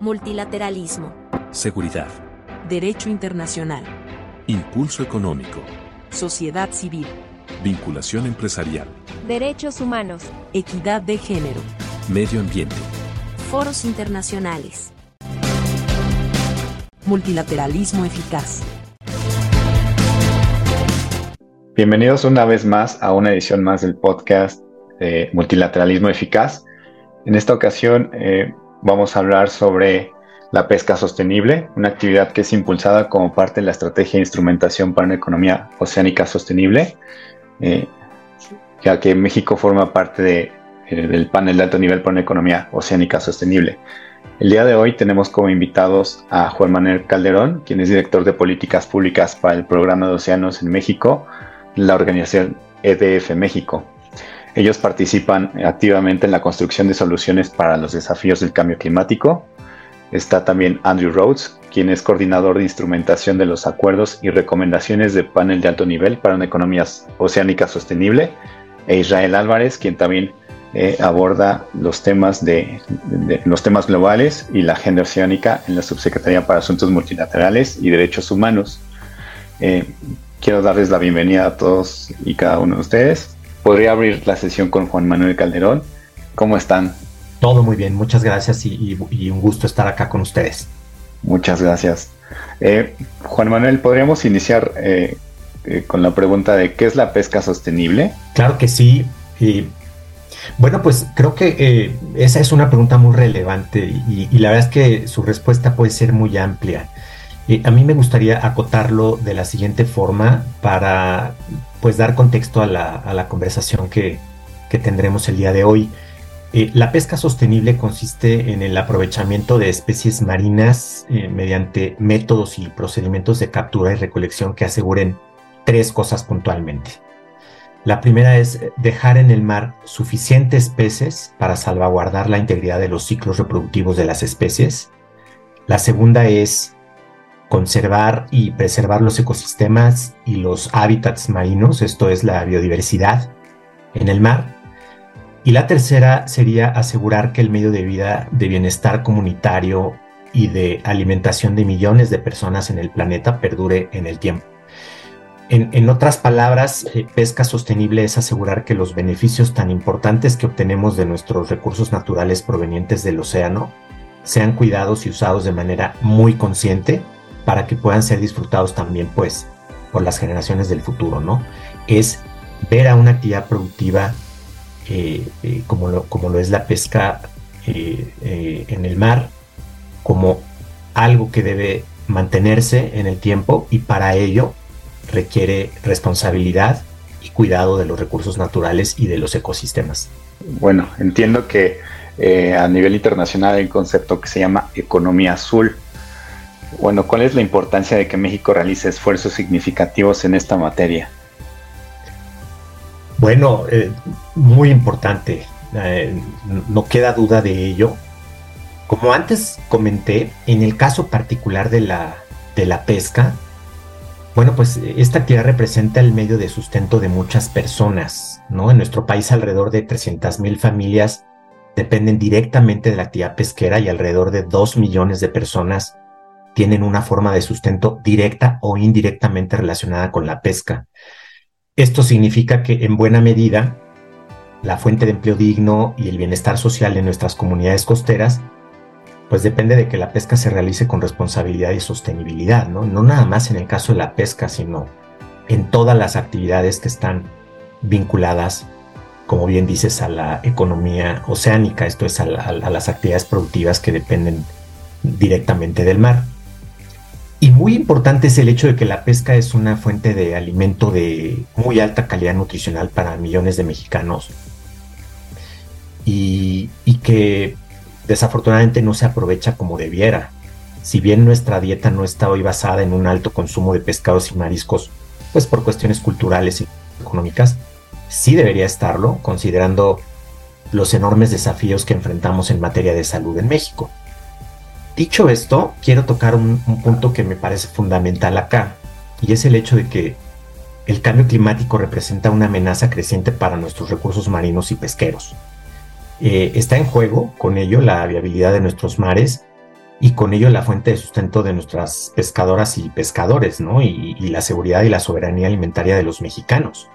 Multilateralismo. Seguridad. Derecho internacional. Impulso económico. Sociedad civil. Vinculación empresarial. Derechos humanos. Equidad de género. Medio ambiente. Foros internacionales. Multilateralismo eficaz. Bienvenidos una vez más a una edición más del podcast de Multilateralismo Eficaz. En esta ocasión eh, vamos a hablar sobre la pesca sostenible, una actividad que es impulsada como parte de la estrategia de instrumentación para una economía oceánica sostenible, eh, ya que México forma parte eh, del panel de alto nivel para una economía oceánica sostenible. El día de hoy tenemos como invitados a Juan Manuel Calderón, quien es director de políticas públicas para el programa de océanos en México, la organización EDF México. Ellos participan activamente en la construcción de soluciones para los desafíos del cambio climático. Está también Andrew Rhodes, quien es coordinador de instrumentación de los acuerdos y recomendaciones de panel de alto nivel para una economía oceánica sostenible. E Israel Álvarez, quien también eh, aborda los temas, de, los temas globales y la agenda oceánica en la Subsecretaría para Asuntos Multilaterales y Derechos Humanos. Eh, quiero darles la bienvenida a todos y cada uno de ustedes podría abrir la sesión con Juan Manuel Calderón. ¿Cómo están? Todo muy bien, muchas gracias y, un gusto estar acá con ustedes. Muchas gracias. Eh, Juan Manuel, ¿podríamos iniciar eh, eh, con la pregunta de qué es la pesca sostenible? Claro que sí. bueno, pues creo que esa es una pregunta muy relevante y, la verdad es que su respuesta puede ser muy amplia. A mí me gustaría acotarlo de la siguiente forma para pues dar contexto a la, conversación que, tendremos el día de hoy. Eh, la pesca sostenible consiste en el aprovechamiento de especies marinas eh, mediante métodos y procedimientos de captura y recolección que aseguren tres cosas puntualmente. La primera es dejar en el mar suficientes peces para salvaguardar la integridad de los ciclos reproductivos de las especies. La segunda es conservar y preservar los ecosistemas y los hábitats marinos, esto es la biodiversidad en el mar. Y la tercera sería asegurar que el medio de vida de bienestar comunitario y de alimentación de millones de personas en el planeta perdure en el tiempo. En, otras palabras, eh, pesca sostenible es asegurar que los beneficios tan importantes que obtenemos de nuestros recursos naturales provenientes del océano sean cuidados y usados de manera muy consciente para que puedan ser disfrutados también pues por las generaciones del futuro, ¿no? Es ver a una actividad productiva eh, eh, como, lo, como lo es la pesca eh, en el mar como algo que debe mantenerse en el tiempo y para ello requiere responsabilidad y cuidado de los recursos naturales y de los ecosistemas. Bueno, entiendo que a nivel internacional hay un concepto que se llama economía azul bueno, ¿cuál es la importancia de que México realice esfuerzos significativos en esta materia? Bueno, eh, muy importante, eh, no queda duda de ello. Como antes comenté, en el caso particular de la, de la pesca, bueno, pues esta actividad representa el medio de sustento de muchas personas, ¿no? En nuestro país alrededor de 300 mil familias dependen directamente de la actividad pesquera y alrededor de 2 millones de personas tienen una forma de sustento directa o indirectamente relacionada con la pesca. Esto significa que en buena medida la fuente de empleo digno y el bienestar social de nuestras comunidades costeras pues depende de que la pesca se realice con responsabilidad y sostenibilidad, ¿no? No nada más en el caso de la pesca, sino en todas las actividades que están vinculadas, como bien dices, a la economía oceánica, esto es, a las actividades productivas que dependen directamente del mar. Y muy importante es el hecho de que la pesca es una fuente de alimento de muy alta calidad nutricional para millones de mexicanos y, que desafortunadamente no se aprovecha como debiera. Si bien nuestra dieta no está hoy basada en un alto consumo de pescados y mariscos, pues por cuestiones culturales y económicas, sí debería estarlo, considerando los enormes desafíos que enfrentamos en materia de salud en México. Dicho esto, quiero tocar un, punto que me parece fundamental acá, y es el hecho de que el cambio climático representa una amenaza creciente para nuestros recursos marinos y pesqueros. Eh, está en juego con ello la viabilidad de nuestros mares y con ello la fuente de sustento de nuestras pescadoras y pescadores, ¿no? Y, la seguridad y la soberanía alimentaria de los mexicanos.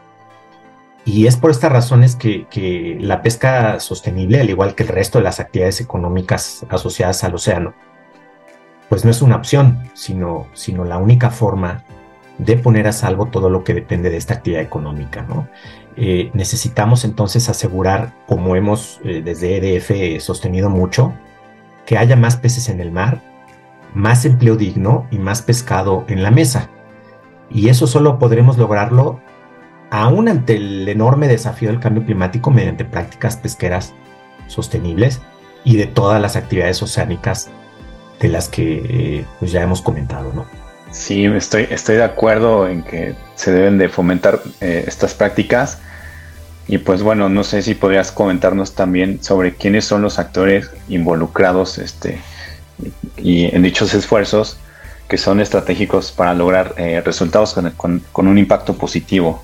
Y es por estas razones que, que, la pesca sostenible, al igual que el resto de las actividades económicas asociadas al océano, pues no es una opción, sino, sino la única forma de poner a salvo todo lo que depende de esta actividad económica. Eh, necesitamos entonces asegurar, como hemos eh, desde EDF sostenido mucho, que haya más peces en el mar, más empleo digno y más pescado en la mesa. Y eso solo podremos lograrlo aún ante el enorme desafío del cambio climático mediante prácticas pesqueras sostenibles y de todas las actividades oceánicas de las que eh, pues ya hemos comentado, ¿no? Sí, estoy, estoy de acuerdo en que se deben de fomentar eh, estas prácticas. Y pues bueno, no sé si podrías comentarnos también sobre quiénes son los actores involucrados este, y en dichos esfuerzos que son estratégicos para lograr eh, resultados con, un impacto positivo.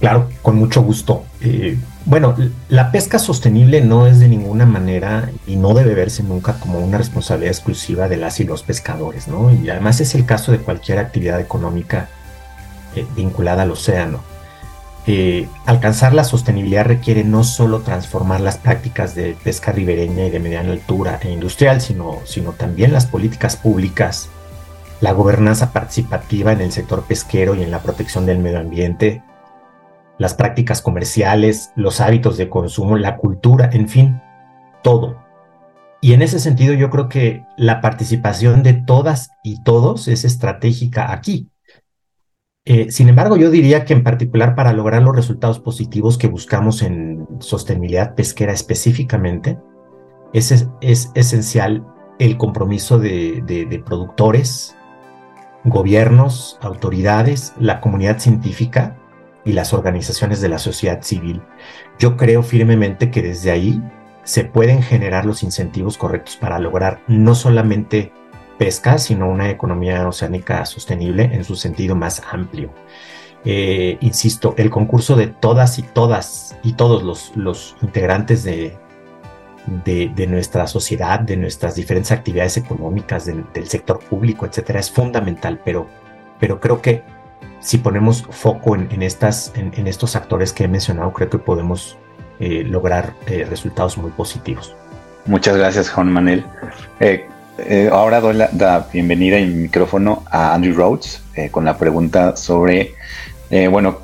Claro, con mucho gusto. Eh, bueno, la pesca sostenible no es de ninguna manera y no debe verse nunca como una responsabilidad exclusiva de las y los pescadores, ¿no? Y además es el caso de cualquier actividad económica eh, vinculada al océano. Eh, alcanzar la sostenibilidad requiere no solo transformar las prácticas de pesca ribereña y de mediana altura e industrial, sino, sino también las políticas públicas, la gobernanza participativa en el sector pesquero y en la protección del medio ambiente, las prácticas comerciales, los hábitos de consumo, la cultura, en fin, todo. Y en ese sentido yo creo que la participación de todas y todos es estratégica aquí. Eh, sin embargo, yo diría que en particular para lograr los resultados positivos que buscamos en sostenibilidad pesquera específicamente, es, es esencial el compromiso de productores, gobiernos, autoridades, la comunidad científica y las organizaciones de la sociedad civil. Yo creo firmemente que desde ahí se pueden generar los incentivos correctos para lograr no solamente pesca, sino una economía oceánica sostenible en su sentido más amplio. Eh, insisto, el concurso de todas y todas y todos los, integrantes de, de, nuestra sociedad, de nuestras diferentes actividades económicas, del sector público, etcétera, es fundamental, pero, pero creo que si ponemos foco en, estas, en, estos actores que he mencionado, creo que podemos eh, lograr eh, resultados muy positivos. Muchas gracias, Juan Manuel. Eh, ahora doy la, bienvenida en micrófono a Andrew Rhodes con la pregunta sobre, bueno,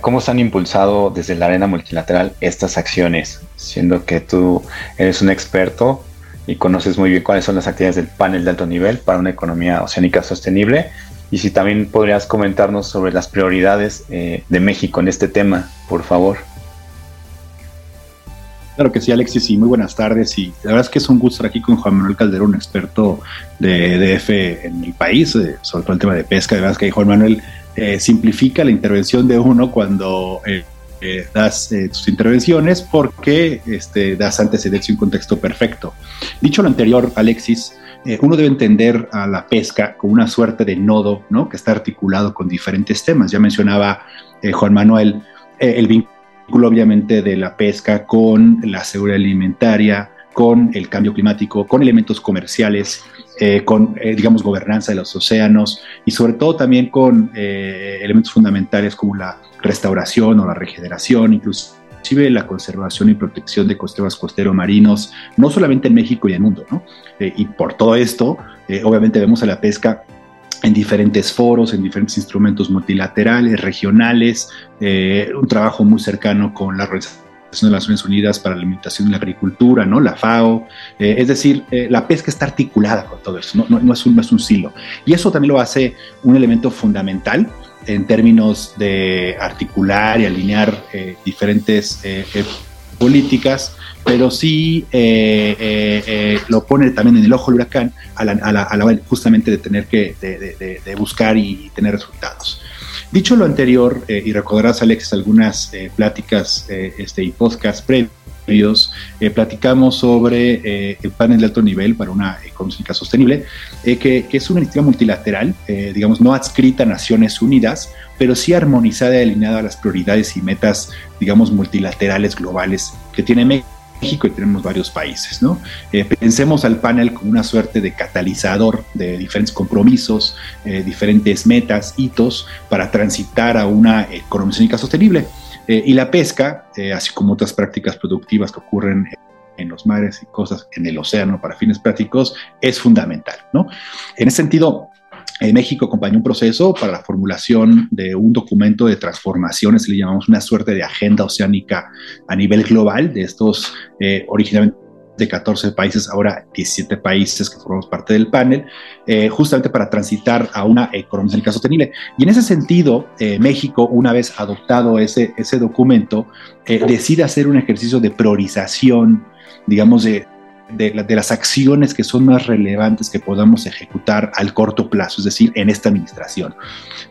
¿cómo se han impulsado desde la arena multilateral estas acciones? Siendo que tú eres un experto y conoces muy bien cuáles son las actividades del panel de alto nivel para una economía oceánica sostenible y si también podrías comentarnos sobre las prioridades eh, de México en este tema, por favor. Claro que sí, Alexis, y muy buenas tardes. Y la verdad es que es un gusto estar aquí con Juan Manuel Calderón, experto de EDF en el país, eh, sobre todo el tema de pesca. De verdad que Juan Manuel eh, simplifica la intervención de uno cuando das tus intervenciones porque este, das antecedentes y un contexto perfecto. Dicho lo anterior, Alexis, eh, uno debe entender a la pesca como una suerte de nodo, ¿no? Que está articulado con diferentes temas. Ya mencionaba eh, Juan Manuel eh, el vínculo, obviamente, de la pesca con la seguridad alimentaria, con el cambio climático, con elementos comerciales, con, digamos, gobernanza de los océanos y sobre todo también con elementos fundamentales como la restauración o la regeneración, incluso la conservación y protección de costeros costeros marinos, no solamente en México y en el mundo, ¿no? Eh, y por todo esto, eh, obviamente vemos a la pesca en diferentes foros, en diferentes instrumentos multilaterales, regionales, eh, un trabajo muy cercano con la Organización de las Naciones Unidas para la Alimentación y la Agricultura, ¿no? la FAO, es decir, la pesca está articulada con todo eso, no, no, es un, no es un silo. Y eso también lo hace un elemento fundamental en términos de articular y alinear eh, diferentes eh, eh, políticas, pero sí lo pone también en el ojo del huracán a la, justamente de tener que buscar y tener resultados. Dicho lo anterior, y recordarás, Alex, algunas pláticas este, y podcasts previos, eh, platicamos sobre eh, el panel de alto nivel para una económica sostenible, eh, que, es una iniciativa multilateral, digamos, no adscrita a Naciones Unidas, pero sí armonizada y alineada a las prioridades y metas, digamos, multilaterales globales que tiene México y tenemos varios países. ¿no? Pensemos al panel como una suerte de catalizador de diferentes compromisos, diferentes metas, hitos para transitar a una economía sostenible. Eh, y la pesca, así como otras prácticas productivas que ocurren en los mares y cosas en el océano para fines prácticos, es fundamental. ¿no? En ese sentido, México acompañó un proceso para la formulación de un documento de transformaciones, le llamamos una suerte de agenda oceánica a nivel global de estos eh, originalmente de 14 países, ahora 17 países que formamos parte del panel, eh, justamente para transitar a una economía sostenible. Y en ese sentido, eh, México, una vez adoptado ese, ese documento, decide hacer un ejercicio de priorización, digamos, de, de, las acciones que son más relevantes que podamos ejecutar al corto plazo, es decir, en esta administración.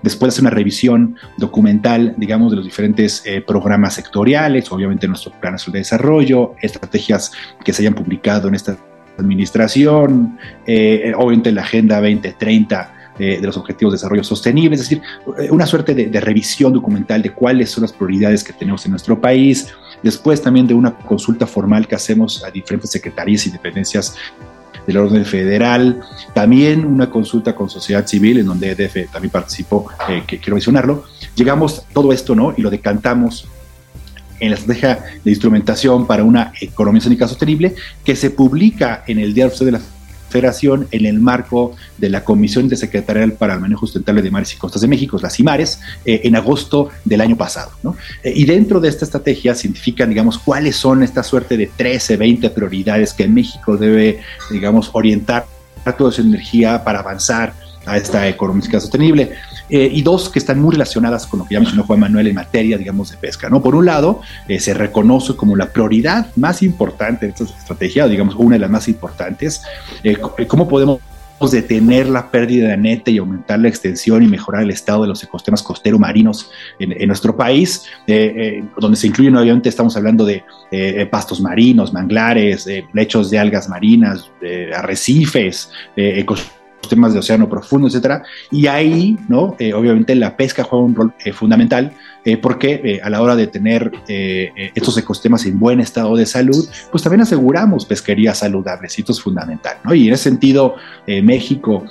Después hace una revisión documental, digamos, de los diferentes eh, programas sectoriales, obviamente nuestros planes de desarrollo, estrategias que se hayan publicado en esta administración, eh, obviamente la Agenda 2030 eh, de los Objetivos de Desarrollo Sostenible, es decir, una suerte de, revisión documental de cuáles son las prioridades que tenemos en nuestro país, después también de una consulta formal que hacemos a diferentes secretarías y dependencias del orden federal, también una consulta con sociedad civil en donde EDF también participó, eh, que quiero mencionarlo, llegamos todo esto, ¿no? Y lo decantamos en la estrategia de instrumentación para una economía sónica sostenible que se publica en el diario de la En el marco de la Comisión Intersecretarial para el Manejo Sustentable de Mares y Costas de México, las CIMARES, eh, en agosto del año pasado. Eh, y dentro de esta estrategia se identifican, digamos, cuáles son esta suerte de 13, 20 prioridades que México debe, digamos, orientar toda su energía para avanzar a esta economía sostenible. Eh, y dos que están muy relacionadas con lo que ya mencionó Juan Manuel en materia, digamos, de pesca. ¿no? Por un lado, eh, se reconoce como la prioridad más importante de esta estrategia, o digamos, una de las más importantes, eh, cómo podemos detener la pérdida neta y aumentar la extensión y mejorar el estado de los ecosistemas costero marinos en, nuestro país, donde se incluyen obviamente estamos hablando de pastos marinos, manglares, lechos de algas marinas, arrecifes, ecosistemas temas de océano profundo, etcétera. Y ahí, ¿no? Eh, obviamente la pesca juega un rol eh, fundamental eh, porque a la hora de tener estos ecosistemas en buen estado de salud, pues también aseguramos pesquería saludable, y esto es fundamental, ¿no? Y en ese sentido, México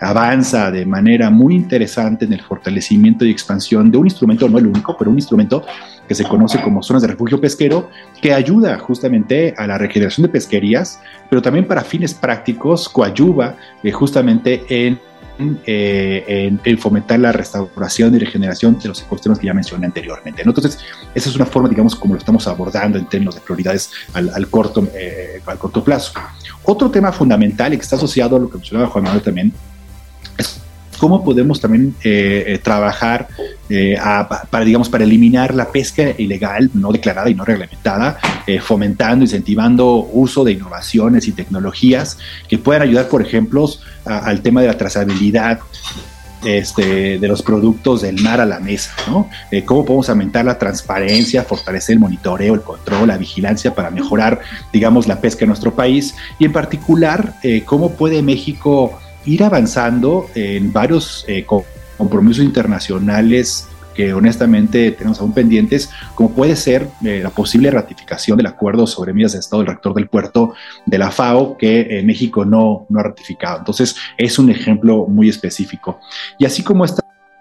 avanza de manera muy interesante en el fortalecimiento y expansión de un instrumento, no el único, pero un instrumento que se conoce como zonas de refugio pesquero, que ayuda justamente a la regeneración de pesquerías, pero también para fines prácticos coayuva eh, justamente en eh, en, fomentar la restauración y regeneración de los ecosistemas que ya mencioné anteriormente. Entonces, esa es una forma, digamos, como lo estamos abordando en términos de prioridades al, corto, eh, al corto plazo. Otro tema fundamental y que está asociado a lo que mencionaba Juan Manuel también cómo podemos también eh, eh, trabajar eh, para, digamos, para eliminar la pesca ilegal, no declarada y no reglamentada, fomentando, incentivando uso de innovaciones y tecnologías que puedan ayudar, por ejemplo, al tema de la trazabilidad este, de los productos del mar a la mesa, ¿no? cómo podemos aumentar la transparencia, fortalecer el monitoreo, el control, la vigilancia para mejorar, digamos, la pesca en nuestro país y en particular, cómo puede México ir avanzando en varios eh, compromisos internacionales que honestamente tenemos aún pendientes, como puede ser eh, la posible ratificación del acuerdo sobre medidas de estado del rector del puerto de la FAO que eh, México no, no ha ratificado. Entonces, es un ejemplo muy específico. Y así como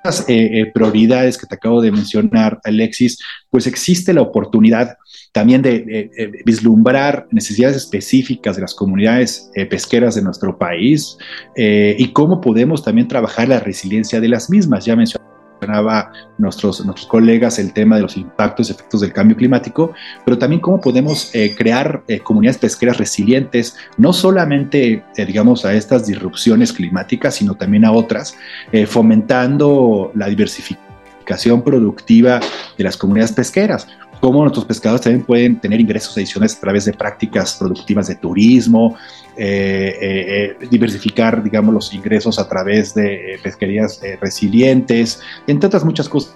estas prioridades que te acabo de mencionar, Alexis, pues existe la oportunidad también de, vislumbrar necesidades específicas de las comunidades eh, pesqueras de nuestro país eh, y cómo podemos también trabajar la resiliencia de las mismas. Ya mencionaba nuestros, nuestros colegas el tema de los impactos y efectos del cambio climático, pero también cómo podemos eh, crear comunidades pesqueras resilientes, no solamente, digamos, a estas disrupciones climáticas, sino también a otras, fomentando la diversificación productiva de las comunidades pesqueras cómo nuestros pescadores también pueden tener ingresos adicionales a través de prácticas productivas de turismo, eh, eh, eh, diversificar, digamos, los ingresos a través de pesquerías resilientes, entre otras muchas cosas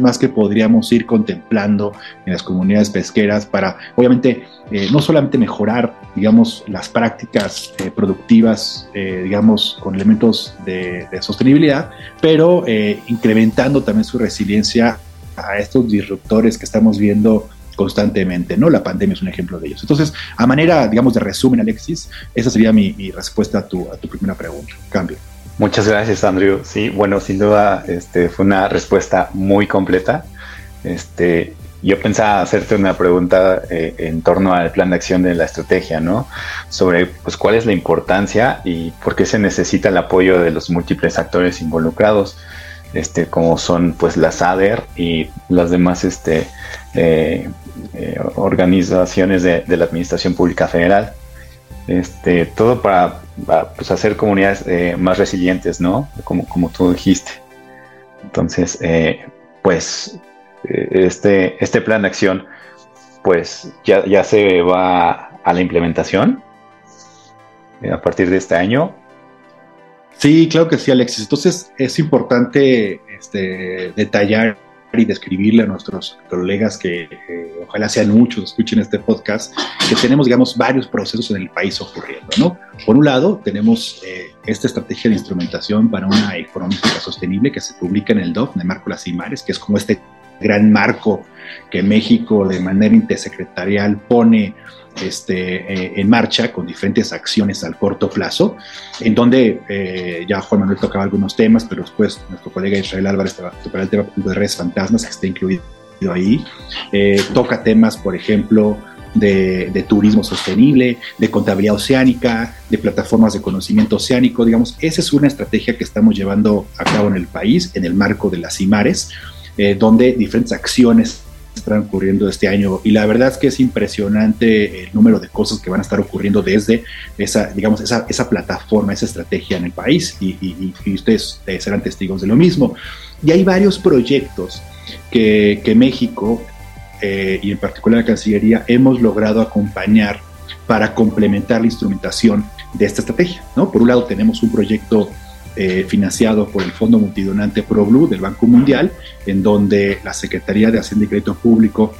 más que podríamos ir contemplando en las comunidades pesqueras para, obviamente, no solamente mejorar, digamos, las prácticas productivas, digamos, con elementos de, de sostenibilidad, pero incrementando también su resiliencia a estos disruptores que estamos viendo constantemente, ¿no? La pandemia es un ejemplo de ellos. Entonces, a manera, digamos, de resumen, Alexis, esa sería mi, respuesta a tu, a tu primera pregunta. Cambio. Muchas gracias, Andrew. Sí, bueno, sin duda este, fue una respuesta muy completa. Este, yo pensaba hacerte una pregunta eh, en torno al plan de acción de la estrategia, ¿no? Sobre pues, cuál es la importancia y por qué se necesita el apoyo de los múltiples actores involucrados este, como son pues la SADER y las demás este, eh, eh, organizaciones de, la Administración Pública Federal. Este, todo para, pues, hacer comunidades eh, más resilientes, ¿no? Como, como tú dijiste. Entonces, pues este, este plan de acción pues ya, ya se va a la implementación a partir de este año Sí, claro que sí, Alexis. Entonces es importante este, detallar y describirle a nuestros colegas que eh, ojalá sean muchos, escuchen este podcast, que tenemos, digamos, varios procesos en el país ocurriendo, ¿no? Por un lado, tenemos eh, esta estrategia de instrumentación para una económica sostenible que se publica en el DOF, de Marco Las Imares, que es como este gran marco que México de manera intersecretarial pone este, eh, en marcha con diferentes acciones al corto plazo, en donde eh, ya Juan Manuel tocaba algunos temas, pero después nuestro colega Israel Álvarez tocará el tema de redes fantasmas, que está incluido ahí. Eh, toca temas, por ejemplo, de, de, turismo sostenible, de contabilidad oceánica, de plataformas de conocimiento oceánico, digamos, esa es una estrategia que estamos llevando a cabo en el país en el marco de las IMARES, donde diferentes acciones están ocurriendo este año y la verdad es que es impresionante el número de cosas que van a estar ocurriendo desde esa, digamos, esa, esa plataforma, esa estrategia en el país y, ustedes serán testigos de lo mismo. Y hay varios proyectos que, que México eh, y en particular la Cancillería hemos logrado acompañar para complementar la instrumentación de esta estrategia. ¿no? Por un lado tenemos un proyecto eh, financiado por el Fondo Multidonante ProBlue del Banco Mundial, en donde la Secretaría de Hacienda y Crédito Público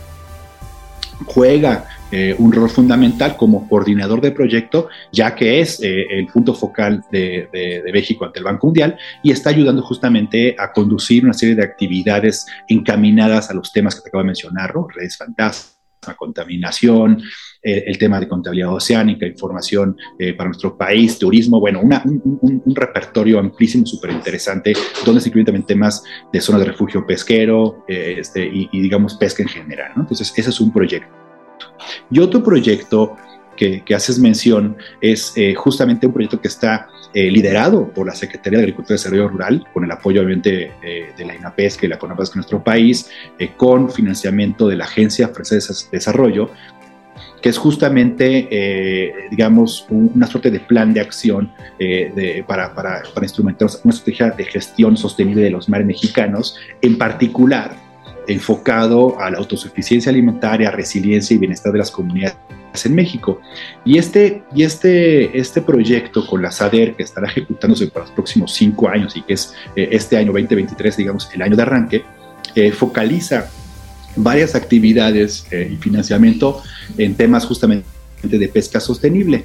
juega eh, un rol fundamental como coordinador de proyecto, ya que es eh, el punto focal de, México ante el Banco Mundial y está ayudando justamente a conducir una serie de actividades encaminadas a los temas que te acabo de mencionar, redes fantasmas contaminación, eh, el tema de contabilidad oceánica, información eh, para nuestro país, turismo, bueno, un, repertorio amplísimo, súper interesante, donde se incluyen también temas de zona de refugio pesquero eh, este, y, digamos, pesca en general. Entonces, ese es un proyecto. Y otro proyecto que, haces mención es justamente un proyecto que está liderado por la Secretaría de Agricultura y Desarrollo Rural, con el apoyo obviamente de la INAPESC y la CONAPESC en nuestro país, con financiamiento de la Agencia Francesa de Desarrollo, que es justamente, eh, digamos, una suerte de plan de acción eh, para, para, instrumentar una estrategia de gestión sostenible de los mares mexicanos, en particular enfocado a la autosuficiencia alimentaria, resiliencia y bienestar de las comunidades en México. Y este, y este, este proyecto con la SADER, que estará ejecutándose para los próximos cinco años y que es eh, este año 2023, digamos, el año de arranque, focaliza varias actividades y financiamiento en temas justamente de pesca sostenible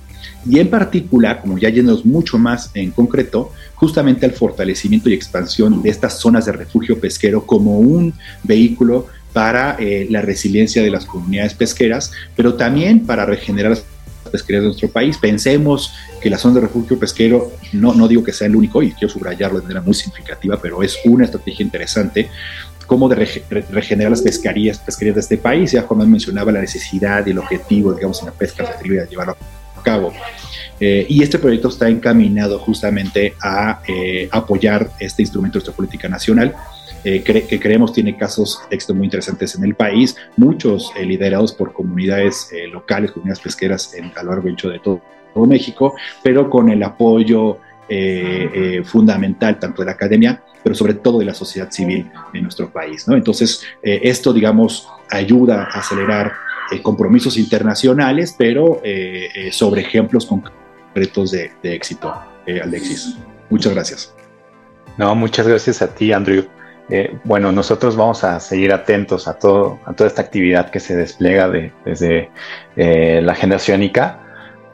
y en particular, como ya yéndonos mucho más en concreto, justamente al fortalecimiento y expansión de estas zonas de refugio pesquero como un vehículo para eh, la resiliencia de las comunidades pesqueras, pero también para regenerar las pesquerías de nuestro país. Pensemos que la zona de refugio pesquero, no, no digo que sea el único, y quiero subrayarlo de manera muy significativa, pero es una estrategia interesante cómo de regenerar las pesquerías, pesquerías de este país. Ya Juan mencionaba la necesidad y el objetivo, digamos, en la pesca sostenible de llevarlo a cabo. Eh, y este proyecto está encaminado justamente a eh, apoyar este instrumento de nuestra política nacional, eh, que creemos tiene casos de éxito muy interesantes en el país, muchos liderados por comunidades locales, comunidades pesqueras en, a lo largo de todo, todo México, pero con el apoyo fundamental tanto de la academia pero sobre todo de la sociedad civil en nuestro país. ¿no? Entonces, eh, esto, digamos, ayuda a acelerar eh, compromisos internacionales, pero eh, sobre ejemplos concretos de, éxito, Alexis. Muchas gracias. No, muchas gracias a ti, Andrew. bueno, nosotros vamos a seguir atentos a, todo, a toda esta actividad que se despliega desde la agenda oceánica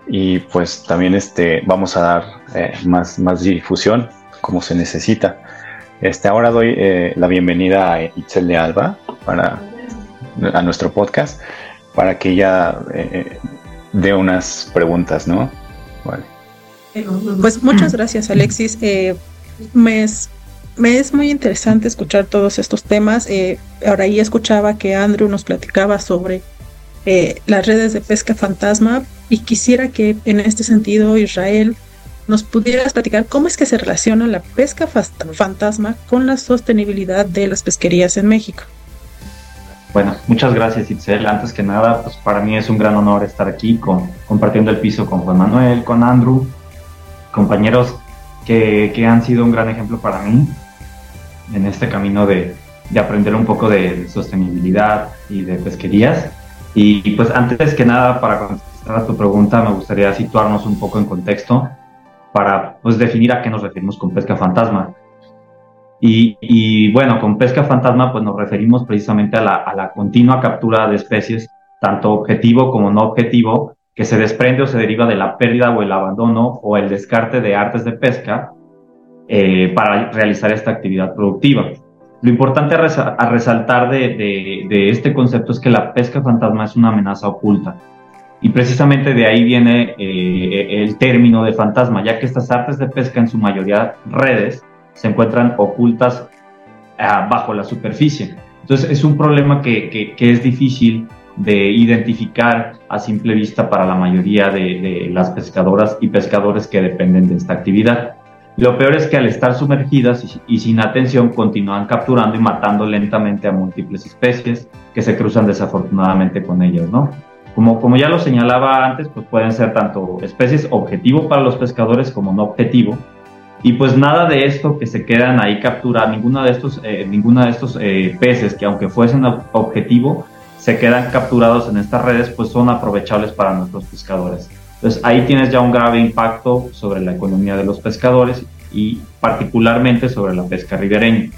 y pues también este, vamos a dar más, más difusión como se necesita. Este, ahora doy eh, la bienvenida a Itzel de Alba para a nuestro podcast para que ella eh, dé unas preguntas, ¿no? Vale. Pues muchas gracias, Alexis. Eh, me, es, me, es, muy interesante escuchar todos estos temas. Eh, ahora ahí escuchaba que Andrew nos platicaba sobre eh, las redes de pesca fantasma y quisiera que en este sentido Israel nos pudieras platicar cómo es que se relaciona la pesca fantasma con la sostenibilidad de las pesquerías en México. Bueno, muchas gracias Itzel. Antes que nada, pues para mí es un gran honor estar aquí compartiendo el piso con Juan Manuel, con Andrew, compañeros que, han sido un gran ejemplo para mí en este camino de aprender un poco de sostenibilidad y de pesquerías. Y, pues antes que nada, para contestar a tu pregunta, me gustaría situarnos un poco en contexto para pues, definir a qué nos referimos con pesca fantasma. Y, bueno, con pesca fantasma pues nos referimos precisamente a la, continua captura de especies, tanto objetivo como no objetivo, que se desprende o se deriva de la pérdida o el abandono o el descarte de artes de pesca eh, para realizar esta actividad productiva. Lo importante a, resaltar de, este concepto es que la pesca fantasma es una amenaza oculta. Y precisamente de ahí viene eh, el término de fantasma, ya que estas artes de pesca en su mayoría redes se encuentran ocultas ah, bajo la superficie. Entonces es un problema que, es difícil de identificar a simple vista para la mayoría de, las pescadoras y pescadores que dependen de esta actividad. Lo peor es que al estar sumergidas y, sin atención continúan capturando y matando lentamente a múltiples especies que se cruzan desafortunadamente con ellas, ¿no? Como, como ya lo señalaba antes, pues pueden ser tanto especies objetivo para los pescadores como no objetivo, y pues nada de esto que se quedan ahí capturados, ninguno de estos, eh, ninguno de estos eh, peces que aunque fuesen objetivo, se quedan capturados en estas redes, pues son aprovechables para nuestros pescadores. Entonces ahí tienes ya un grave impacto sobre la economía de los pescadores y particularmente sobre la pesca ribereña.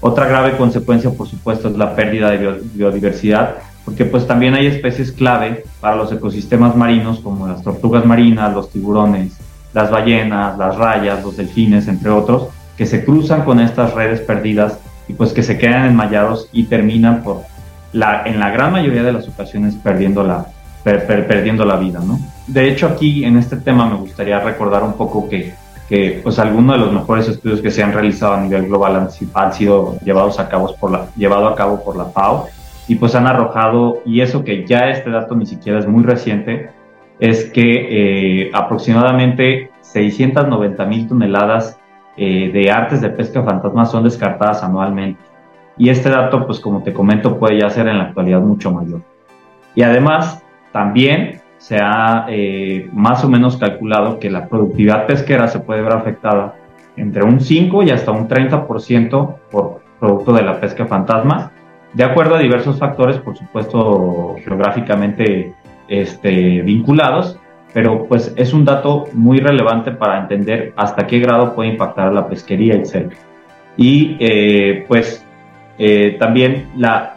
Otra grave consecuencia, por supuesto, es la pérdida de biodiversidad, porque pues también hay especies clave para los ecosistemas marinos como las tortugas marinas, los tiburones, las ballenas, las rayas, los delfines, entre otros, que se cruzan con estas redes perdidas y pues que se quedan enmallados y terminan por en la gran mayoría de las ocasiones perdiendo la, perdiendo la vida, ¿no? De hecho, aquí en este tema me gustaría recordar un poco que, pues algunos de los mejores estudios que se han realizado a nivel global han, sido llevados a cabo por la, llevado a cabo por la FAO y pues han arrojado, y eso que ya este dato ni siquiera es muy reciente, es que eh, aproximadamente 690 mil toneladas eh, de artes de pesca fantasma son descartadas anualmente. Y este dato, pues como te comento, puede ya ser en la actualidad mucho mayor. Y además, también se ha eh, más o menos calculado que la productividad pesquera se puede ver afectada entre un 5 y hasta un 30% por producto de la pesca fantasma, de acuerdo a diversos factores, por supuesto, geográficamente este, vinculados, pero pues es un dato muy relevante para entender hasta qué grado puede impactar la pesquería, etc. Y eh, pues eh, también la,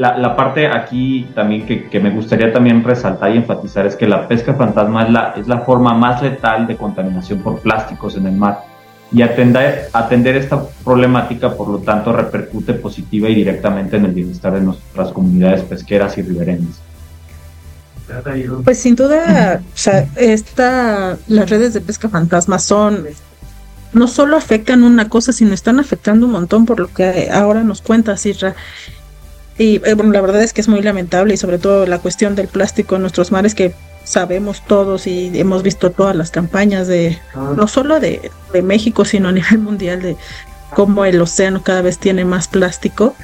la, parte aquí también que, me gustaría también resaltar y enfatizar es que la pesca fantasma es la, es la forma más letal de contaminación por plásticos en el mar. Y atender, atender esta problemática, por lo tanto, repercute positiva y directamente en el bienestar de nuestras comunidades pesqueras y ribereñas. Pues sin duda, esta, las redes de pesca fantasma son, no solo afectan una cosa, sino están afectando un montón por lo que ahora nos cuenta Sirra. Y eh, bueno, la verdad es que es muy lamentable y sobre todo la cuestión del plástico en nuestros mares que sabemos todos y hemos visto todas las campañas de, no solo de, de México, sino a nivel mundial de cómo el océano cada vez tiene más plástico.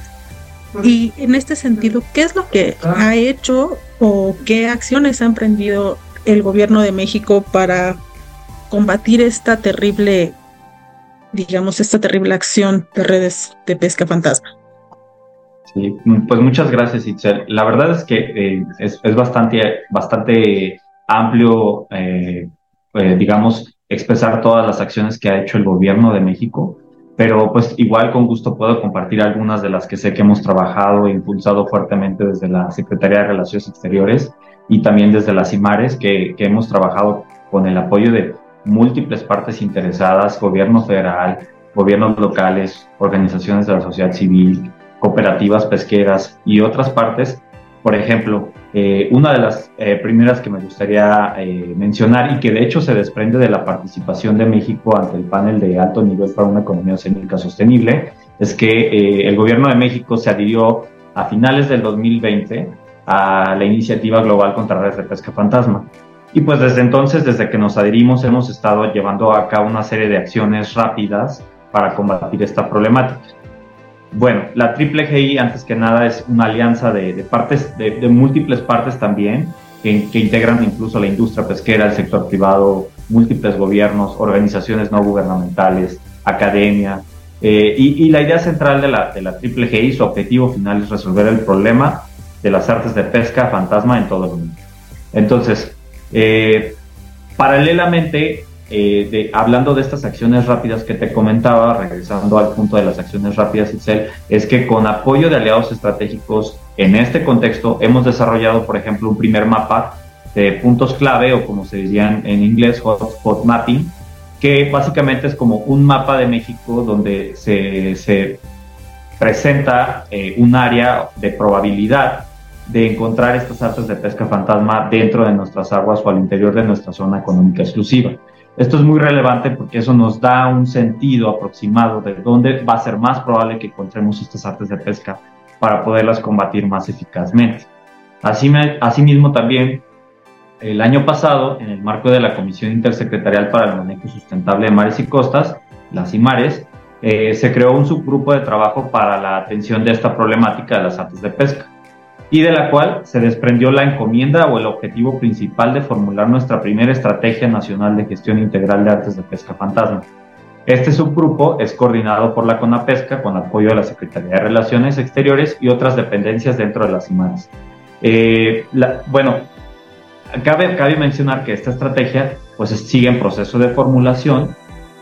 Y en este sentido, ¿qué es lo que ha hecho o qué acciones ha emprendido el gobierno de México para combatir esta terrible, digamos, esta terrible acción de redes de pesca fantasma? Sí, pues muchas gracias, Itzel. La verdad es que eh, es, bastante, bastante amplio, eh, eh, digamos, expresar todas las acciones que ha hecho el gobierno de México pero pues igual con gusto puedo compartir algunas de las que sé que hemos trabajado e impulsado fuertemente desde la Secretaría de Relaciones Exteriores y también desde las IMARES, que, que hemos trabajado con el apoyo de múltiples partes interesadas, gobierno federal, gobiernos locales, organizaciones de la sociedad civil, cooperativas pesqueras y otras partes Por ejemplo, eh, una de las eh, primeras que me gustaría eh, mencionar y que de hecho se desprende de la participación de México ante el panel de alto nivel para una economía oceánica sostenible es que el gobierno de México se adhirió a finales del 2020 a la iniciativa global contra redes de pesca fantasma. Y pues desde entonces, desde que nos adherimos, hemos estado llevando a cabo una serie de acciones rápidas para combatir esta problemática. Bueno, la Triple GI, antes que nada, es una alianza de, partes, de, múltiples partes también, que, integran incluso la industria pesquera, el sector privado, múltiples gobiernos, organizaciones no gubernamentales, academia. Eh, y, la idea central de la, Triple GI, su objetivo final es resolver el problema de las artes de pesca fantasma en todo el mundo. Entonces, eh, paralelamente, eh, hablando de estas acciones rápidas que te comentaba, regresando al punto de las acciones rápidas, Itzel, es que con apoyo de aliados estratégicos en este contexto hemos desarrollado, por ejemplo, un primer mapa de puntos clave o como se dirían en inglés, hotspot mapping, que básicamente es como un mapa de México donde se, presenta eh, un área de probabilidad de encontrar estas artes de pesca fantasma dentro de nuestras aguas o al interior de nuestra zona económica exclusiva. Esto es muy relevante porque eso nos da un sentido aproximado de dónde va a ser más probable que encontremos estas artes de pesca para poderlas combatir más eficazmente. Así asimismo, también el año pasado, en el marco de la Comisión Intersecretarial para el Manejo Sustentable de Mares y Costas, las IMARES, eh, se creó un subgrupo de trabajo para la atención de esta problemática de las artes de pesca y de la cual se desprendió la encomienda o el objetivo principal de formular nuestra primera estrategia nacional de gestión integral de artes de pesca fantasma. Este subgrupo es coordinado por la CONAPESCA con apoyo de la Secretaría de Relaciones Exteriores y otras dependencias dentro de las IMANs. Eh, bueno, cabe, cabe mencionar que esta estrategia pues sigue en proceso de formulación,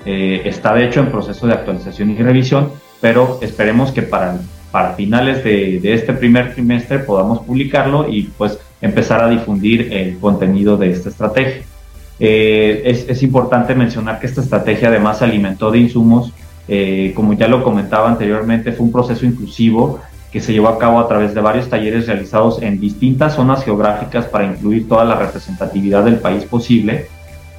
eh, está de hecho en proceso de actualización y revisión, pero esperemos que para para finales de, este primer trimestre podamos publicarlo y pues empezar a difundir el contenido de esta estrategia. Eh, es, importante mencionar que esta estrategia además se alimentó de insumos, eh, como ya lo comentaba anteriormente, fue un proceso inclusivo que se llevó a cabo a través de varios talleres realizados en distintas zonas geográficas para incluir toda la representatividad del país posible,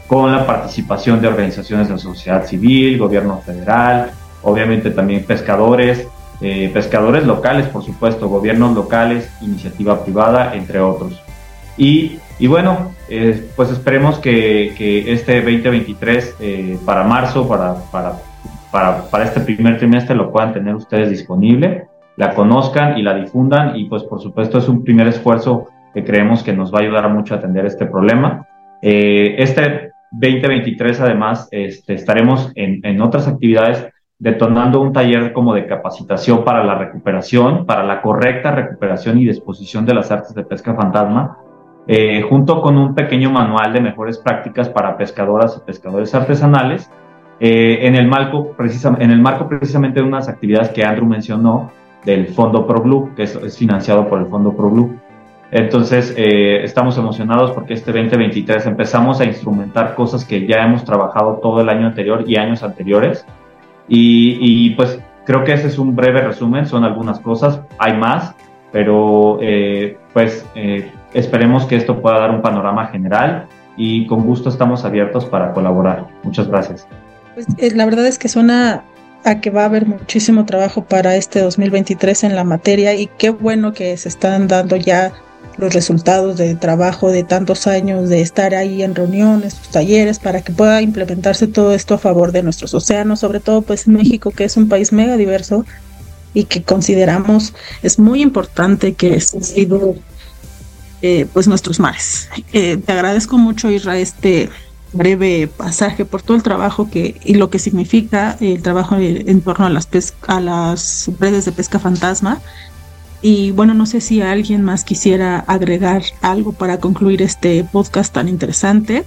con la participación de organizaciones de la sociedad civil, gobierno federal, obviamente también pescadores, eh, pescadores locales, por supuesto, gobiernos locales, iniciativa privada, entre otros. Y, y bueno, eh, pues esperemos que, este 2023 eh, para marzo, para, para, para, para, este primer trimestre lo puedan tener ustedes disponible, la conozcan y la difundan y pues por supuesto es un primer esfuerzo que creemos que nos va a ayudar mucho a atender este problema. este 2023 además este, estaremos en, en otras actividades detonando un taller como de capacitación para la recuperación, para la correcta recuperación y disposición de las artes de pesca fantasma, eh, junto con un pequeño manual de mejores prácticas para pescadoras y pescadores artesanales, eh, en, el marco, en el marco precisamente de unas actividades que Andrew mencionó del Fondo ProBlue, que es, financiado por el Fondo ProBlue. Entonces, eh, estamos emocionados porque este 2023 empezamos a instrumentar cosas que ya hemos trabajado todo el año anterior y años anteriores y, pues creo que ese es un breve resumen, son algunas cosas, hay más, pero eh, pues eh, esperemos que esto pueda dar un panorama general y con gusto estamos abiertos para colaborar. Muchas gracias. Pues eh, la verdad es que suena a que va a haber muchísimo trabajo para este 2023 en la materia y qué bueno que se están dando ya los resultados de trabajo de tantos años de estar ahí en reuniones, talleres, para que pueda implementarse todo esto a favor de nuestros océanos, sobre todo pues México, que es un país mega diverso y que consideramos es muy importante que sido eh, pues nuestros mares. Eh, te agradezco mucho, Isra, este breve pasaje por todo el trabajo que y lo que significa el trabajo en torno a las a las redes de pesca fantasma y bueno, no sé si alguien más quisiera agregar algo para concluir este podcast tan interesante.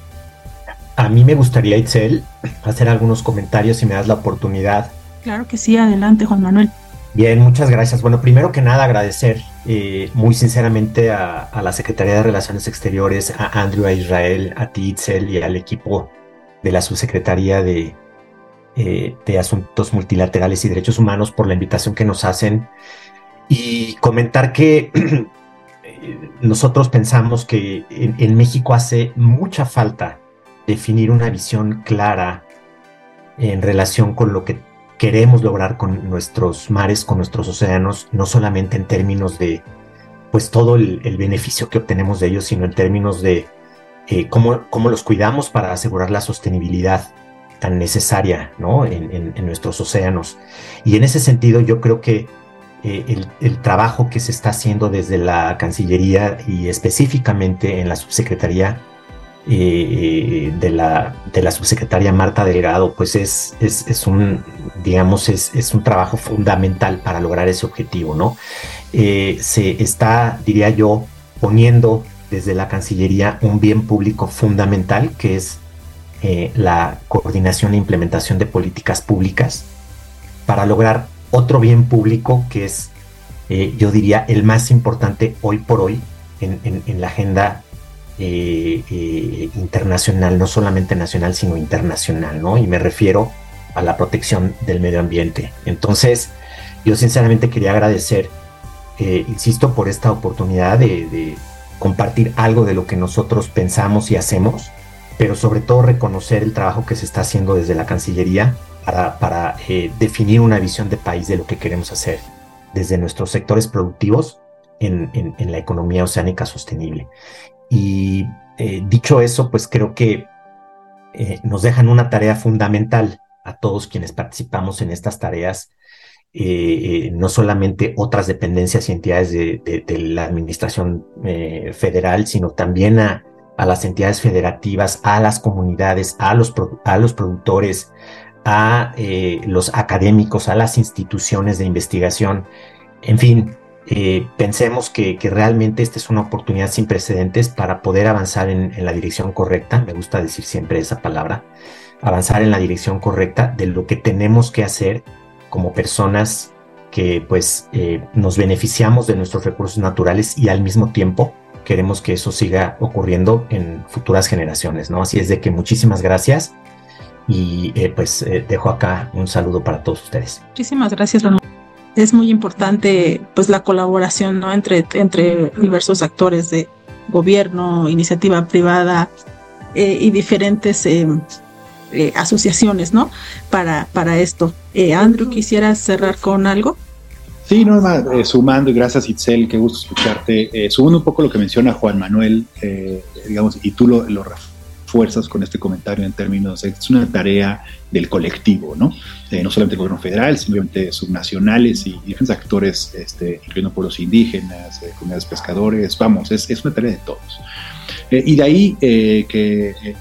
A mí me gustaría, Itzel, hacer algunos comentarios si me das la oportunidad. Claro que sí, adelante, Juan Manuel. Bien, muchas gracias. Bueno, primero que nada agradecer eh, muy sinceramente a, la Secretaría de Relaciones Exteriores, a Andrew, a Israel, a ti, Itzel, y al equipo de la Subsecretaría de, eh, de Asuntos Multilaterales y Derechos Humanos por la invitación que nos hacen y comentar que nosotros pensamos que en, México hace mucha falta definir una visión clara en relación con lo que queremos lograr con nuestros mares, con nuestros océanos, no solamente en términos de pues todo el, beneficio que obtenemos de ellos, sino en términos de eh, cómo, cómo, los cuidamos para asegurar la sostenibilidad tan necesaria ¿no? en, nuestros océanos. Y en ese sentido yo creo que eh, el, trabajo que se está haciendo desde la Cancillería y específicamente en la subsecretaría eh, de, la, de subsecretaria Marta Delgado, pues es, es, un, digamos, es, es, un trabajo fundamental para lograr ese objetivo, ¿no? Eh, se está, diría yo, poniendo desde la Cancillería un bien público fundamental que es la coordinación e implementación de políticas públicas para lograr otro bien público que es, eh, yo diría, el más importante hoy por hoy en, la agenda eh, eh, internacional, no solamente nacional, sino internacional, ¿no? Y me refiero a la protección del medio ambiente. Entonces, yo sinceramente quería agradecer, insisto, por esta oportunidad de, compartir algo de lo que nosotros pensamos y hacemos, pero sobre todo reconocer el trabajo que se está haciendo desde la Cancillería para, eh, definir una visión de país de lo que queremos hacer desde nuestros sectores productivos en, la economía oceánica sostenible. Y eh, dicho eso, pues creo que eh, nos dejan una tarea fundamental a todos quienes participamos en estas tareas, no solamente otras dependencias y entidades de, la administración federal, sino también a, las entidades federativas, a las comunidades, a los, a los productores, a eh, los académicos, a las instituciones de investigación. En fin, eh, pensemos que, realmente esta es una oportunidad sin precedentes para poder avanzar en, la dirección correcta, me gusta decir siempre esa palabra, avanzar en la dirección correcta de lo que tenemos que hacer como personas que pues eh, nos beneficiamos de nuestros recursos naturales y al mismo tiempo queremos que eso siga ocurriendo en futuras generaciones, ¿no? Así es de que muchísimas gracias y eh, pues eh, dejo acá un saludo para todos ustedes. Muchísimas gracias, Ramón. Es muy importante pues la colaboración ¿no? entre, entre diversos actores de gobierno, iniciativa privada eh, y diferentes asociaciones, ¿no? Para, para esto. Andrew, ¿quisieras cerrar con algo? Sí, Norma, sumando, y gracias Itzel, qué gusto escucharte. sumando un poco lo que menciona Juan Manuel, digamos, y tú lo, lo fuerzas con este comentario en términos es una tarea del colectivo, ¿no? Eh, no solamente el gobierno federal, simplemente subnacionales y diferentes actores, este, incluyendo pueblos indígenas, eh, comunidades pescadores, vamos, es, es, una tarea de todos. Eh, y de ahí que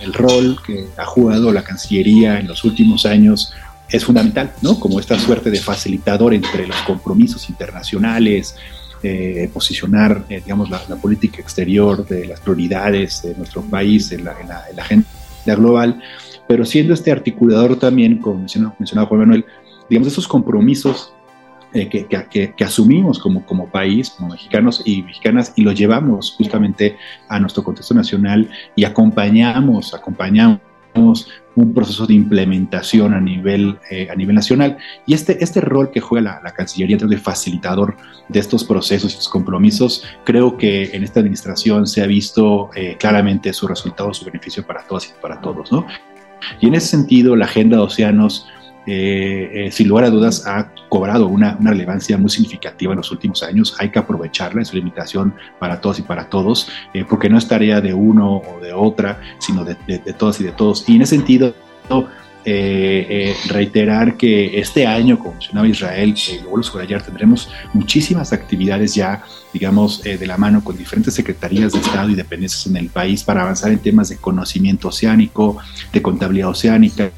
el rol que ha jugado la Cancillería en los últimos años es fundamental, ¿no? Como esta suerte de facilitador entre los compromisos internacionales, eh, posicionar, eh, digamos, la, política exterior de las prioridades de nuestro país en la, agenda global, pero siendo este articulador también, como mencionaba, Juan Manuel, digamos, esos compromisos eh, que, que, asumimos como, como país, como mexicanos y mexicanas, y los llevamos justamente a nuestro contexto nacional y acompañamos, acompañamos un proceso de implementación a nivel, eh, a nivel nacional. Y este, este rol que juega la, Cancillería de facilitador de estos procesos y estos compromisos, creo que en esta administración se ha visto eh, claramente su resultado, su beneficio para todas y para todos. ¿no? Y en ese sentido, la Agenda de Océanos eh, sin lugar a dudas ha cobrado una, relevancia muy significativa en los últimos años. Hay que aprovecharla, es una invitación para todos y para todos, eh, porque no es tarea de uno o de otra, sino de, de, todas y de todos. Y en ese sentido, eh, reiterar que este año, como mencionaba Israel, eh, lo vuelvo a subrayar, tendremos muchísimas actividades ya, digamos, de la mano con diferentes secretarías de Estado y dependencias en el país para avanzar en temas de conocimiento oceánico, de contabilidad oceánica,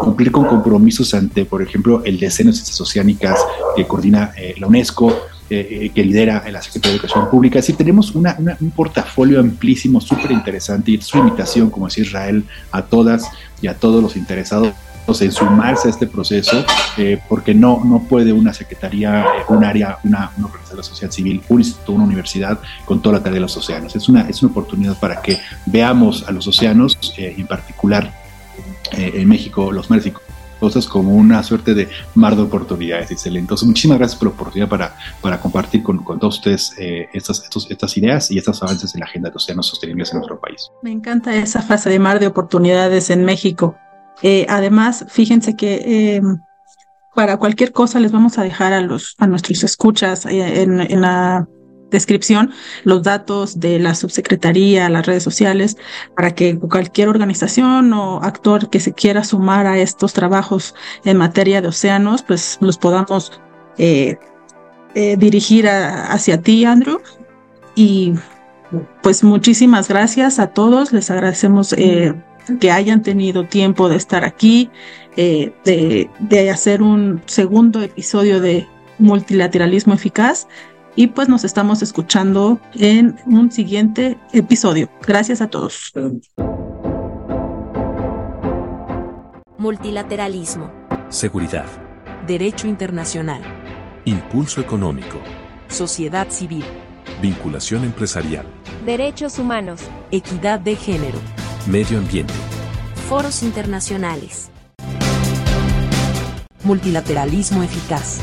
cumplir con compromisos ante, por ejemplo, el de Ciencias Oceánicas que coordina eh, la UNESCO, eh, eh, que lidera la Secretaría de Educación Pública. Es decir, tenemos una, un portafolio amplísimo, súper interesante, y es una invitación, como decía Israel, a todas y a todos los interesados en sumarse a este proceso, porque no, no puede una secretaría, un área, una, organización de la sociedad civil, un instituto, una universidad con toda la tarea de los océanos. Es una, es una oportunidad para que veamos a los océanos, en particular eh, en México, los mares y cosas como una suerte de mar de oportunidades, excelente. Entonces, muchísimas gracias por la oportunidad para, para compartir con, con todos ustedes eh, estas, estas ideas y estos avances en la agenda de océanos sostenibles en nuestro país. Me encanta esa frase de mar de oportunidades en México. Eh, además, fíjense que para cualquier cosa les vamos a dejar a los a nuestros escuchas en la descripción los datos de la subsecretaría, las redes sociales, para que cualquier organización o actor que se quiera sumar a estos trabajos en materia de océanos, pues los podamos eh, eh, dirigir hacia ti, Andrew. Y pues muchísimas gracias a todos, les agradecemos eh, que hayan tenido tiempo de estar aquí, de, de hacer un segundo episodio de multilateralismo eficaz y pues nos estamos escuchando en un siguiente episodio. Gracias a todos. Multilateralismo. Seguridad. Derecho internacional. Impulso económico. Sociedad civil. Vinculación empresarial. Derechos humanos. Equidad de género. Medio ambiente. Foros internacionales. Multilateralismo eficaz.